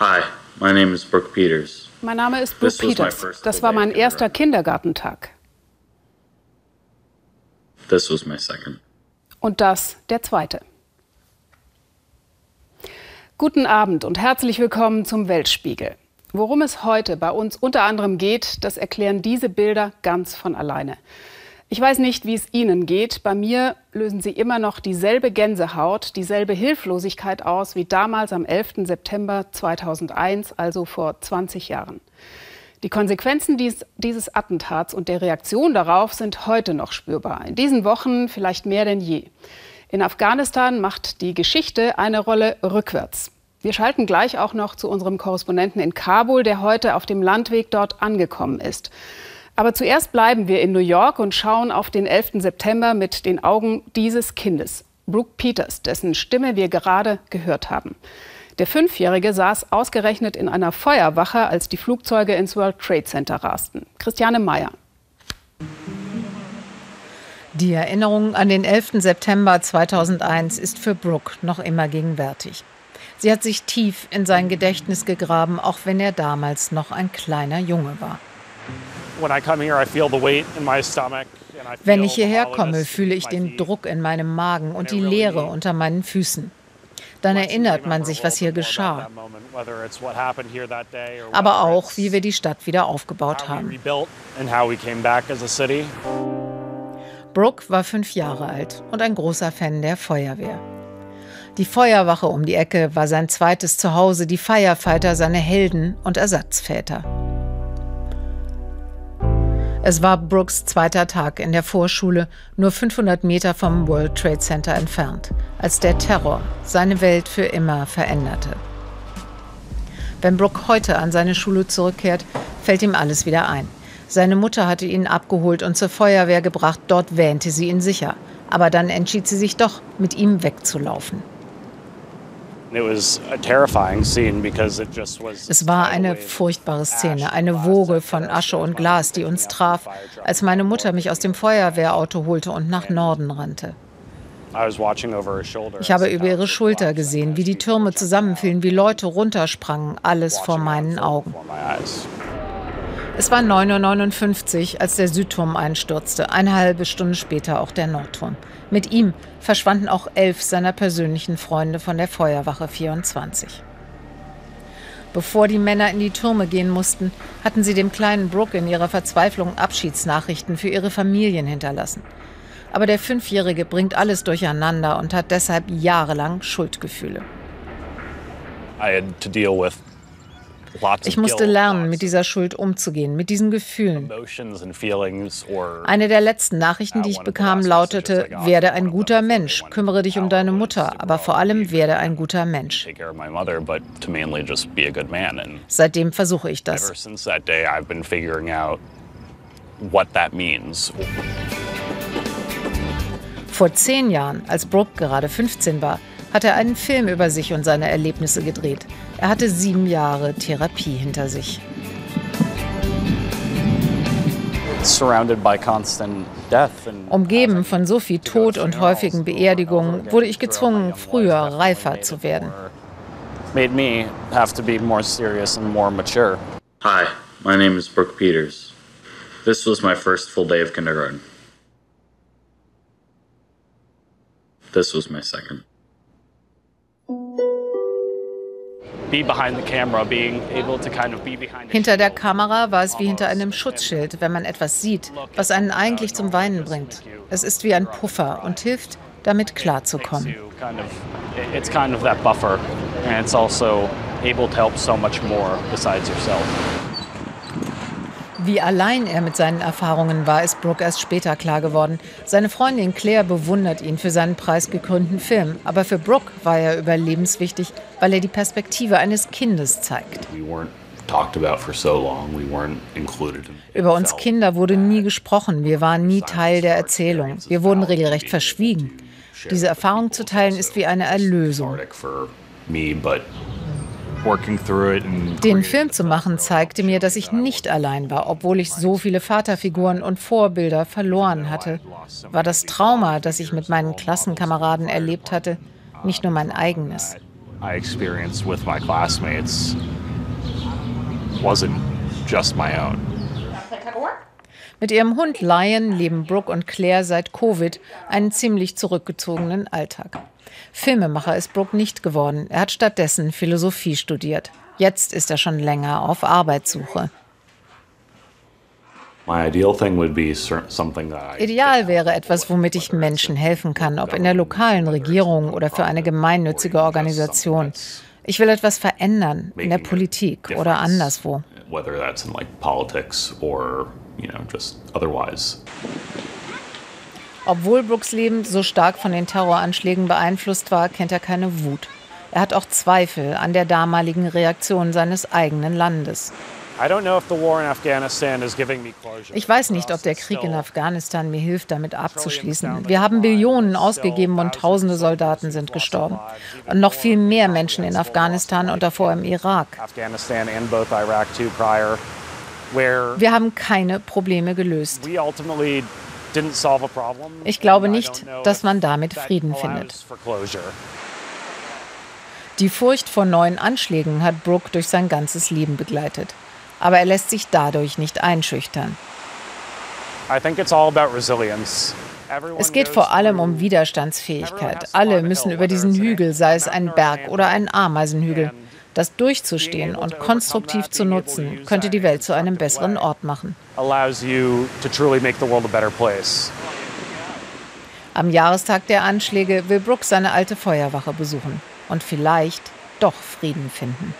Hi, my name is Brooke Peters. Mein Name ist Brooke Peters. Das war mein erster Kindergartentag. This was my second. Und das der zweite. Guten Abend und herzlich willkommen zum Weltspiegel. Worum es heute bei uns unter anderem geht, das erklären diese Bilder ganz von alleine. Ich weiß nicht, wie es Ihnen geht. Bei mir lösen sie immer noch dieselbe Gänsehaut, dieselbe Hilflosigkeit aus wie damals am 11. September 2001, also vor 20 Jahren. Die Konsequenzen dies, dieses Attentats und der Reaktion darauf sind heute noch spürbar. In diesen Wochen vielleicht mehr denn je. In Afghanistan macht die Geschichte eine Rolle rückwärts. Wir schalten gleich auch noch zu unserem Korrespondenten in Kabul, der heute auf dem Landweg dort angekommen ist. Aber zuerst bleiben wir in New York und schauen auf den 11. September mit den Augen dieses Kindes, Brooke Peters, dessen Stimme wir gerade gehört haben. Der Fünfjährige saß ausgerechnet in einer Feuerwache, als die Flugzeuge ins World Trade Center rasten. Christiane Meyer. Die Erinnerung an den 11. September 2001 ist für Brooke noch immer gegenwärtig. Sie hat sich tief in sein Gedächtnis gegraben, auch wenn er damals noch ein kleiner Junge war. Wenn ich hierher komme, fühle ich den Druck in meinem Magen und die Leere unter meinen Füßen. Dann erinnert man sich, was hier geschah. Aber auch, wie wir die Stadt wieder aufgebaut haben. Brooke war fünf Jahre alt und ein großer Fan der Feuerwehr. Die Feuerwache um die Ecke war sein zweites Zuhause, die Firefighter seine Helden und Ersatzväter. Es war Brooks zweiter Tag in der Vorschule, nur 500 Meter vom World Trade Center entfernt, als der Terror seine Welt für immer veränderte. Wenn Brooke heute an seine Schule zurückkehrt, fällt ihm alles wieder ein. Seine Mutter hatte ihn abgeholt und zur Feuerwehr gebracht, dort wähnte sie ihn sicher. Aber dann entschied sie sich doch, mit ihm wegzulaufen. Es war eine furchtbare Szene, eine Woge von Asche und Glas, die uns traf, als meine Mutter mich aus dem Feuerwehrauto holte und nach Norden rannte. Ich habe über ihre Schulter gesehen, wie die Türme zusammenfielen, wie Leute runtersprangen, alles vor meinen Augen. Es war 9.59 Uhr, als der Südturm einstürzte, eine halbe Stunde später auch der Nordturm. Mit ihm verschwanden auch elf seiner persönlichen Freunde von der Feuerwache 24. Bevor die Männer in die Türme gehen mussten, hatten sie dem kleinen Brooke in ihrer Verzweiflung Abschiedsnachrichten für ihre Familien hinterlassen. Aber der Fünfjährige bringt alles durcheinander und hat deshalb jahrelang Schuldgefühle. I had to deal with ich musste lernen, mit dieser Schuld umzugehen, mit diesen Gefühlen. Eine der letzten Nachrichten, die ich bekam, lautete, werde ein guter Mensch, kümmere dich um deine Mutter, aber vor allem werde ein guter Mensch. Seitdem versuche ich das. Vor zehn Jahren, als Brooke gerade 15 war, hat er einen Film über sich und seine Erlebnisse gedreht. Er hatte sieben Jahre Therapie hinter sich. Umgeben von so viel Tod und häufigen Beerdigungen wurde ich gezwungen, früher reifer zu werden. Hi, my name is Brooke Peters. This was my first full day of kindergarten. This was my second. Hinter der Kamera war es wie hinter einem Schutzschild, wenn man etwas sieht, was einen eigentlich zum Weinen bringt. Es ist wie ein Puffer und hilft, damit klarzukommen. It's kind of that buffer and it's also able to help so much more besides yourself. Wie allein er mit seinen Erfahrungen war, ist Brooke erst später klar geworden. Seine Freundin Claire bewundert ihn für seinen preisgekrönten Film. Aber für Brooke war er überlebenswichtig, weil er die Perspektive eines Kindes zeigt. Über uns Kinder wurde nie gesprochen. Wir waren nie Teil der Erzählung. Wir wurden regelrecht verschwiegen. Diese Erfahrung zu teilen ist wie eine Erlösung. Den Film zu machen zeigte mir, dass ich nicht allein war, obwohl ich so viele Vaterfiguren und Vorbilder verloren hatte. War das Trauma, das ich mit meinen Klassenkameraden erlebt hatte, nicht nur mein eigenes. I experienced with my classmates wasn't just my own. Mit ihrem Hund Lion leben Brooke und Claire seit Covid einen ziemlich zurückgezogenen Alltag. Filmemacher ist Brooke nicht geworden. Er hat stattdessen Philosophie studiert. Jetzt ist er schon länger auf Arbeitssuche. Ideal wäre etwas, womit ich Menschen helfen kann, ob in der lokalen Regierung oder für eine gemeinnützige Organisation. Ich will etwas verändern, in der Politik oder anderswo. Obwohl Brooks Leben so stark von den Terroranschlägen beeinflusst war, kennt er keine Wut. Er hat auch Zweifel an der damaligen Reaktion seines eigenen Landes. Ich weiß nicht, ob der Krieg in Afghanistan mir hilft, damit abzuschließen. Wir haben Billionen ausgegeben und tausende Soldaten sind gestorben. Und noch viel mehr Menschen in Afghanistan und davor im Irak. Wir haben keine Probleme gelöst. Ich glaube nicht, dass man damit Frieden findet. Die Furcht vor neuen Anschlägen hat Brooke durch sein ganzes Leben begleitet aber er lässt sich dadurch nicht einschüchtern. Es geht vor allem um Widerstandsfähigkeit. Alle müssen über diesen Hügel, sei es ein Berg oder ein Ameisenhügel. Das durchzustehen und konstruktiv zu nutzen, könnte die Welt zu einem besseren Ort machen. Am Jahrestag der Anschläge will Brooks seine alte Feuerwache besuchen und vielleicht doch Frieden finden.